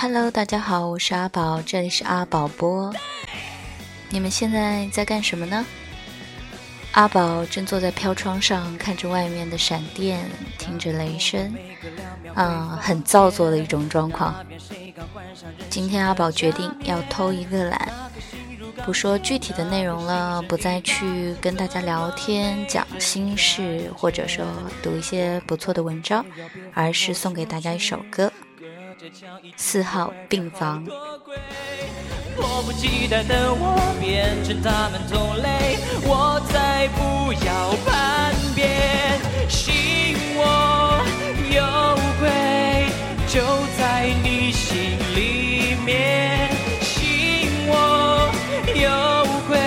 Hello，大家好，我是阿宝，这里是阿宝播。你们现在在干什么呢？阿宝正坐在飘窗上，看着外面的闪电，听着雷声，啊，很造作的一种状况。今天阿宝决定要偷一个懒，不说具体的内容了，不再去跟大家聊天讲心事，或者说读一些不错的文章，而是送给大家一首歌。四号病房。迫不及待的我变成他们同类，我再不要叛变，信我有鬼就在你心里面，信我有鬼，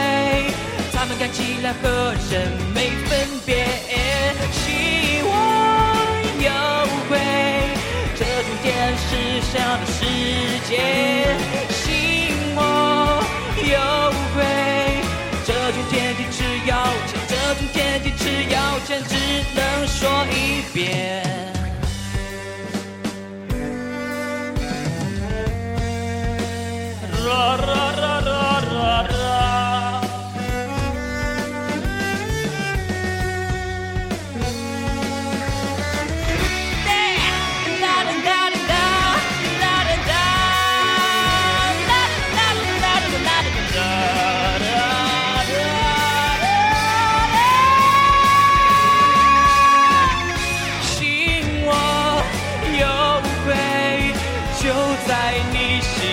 他们看起来和人没分别，这种电视上的世界。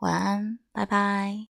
晚安，拜拜。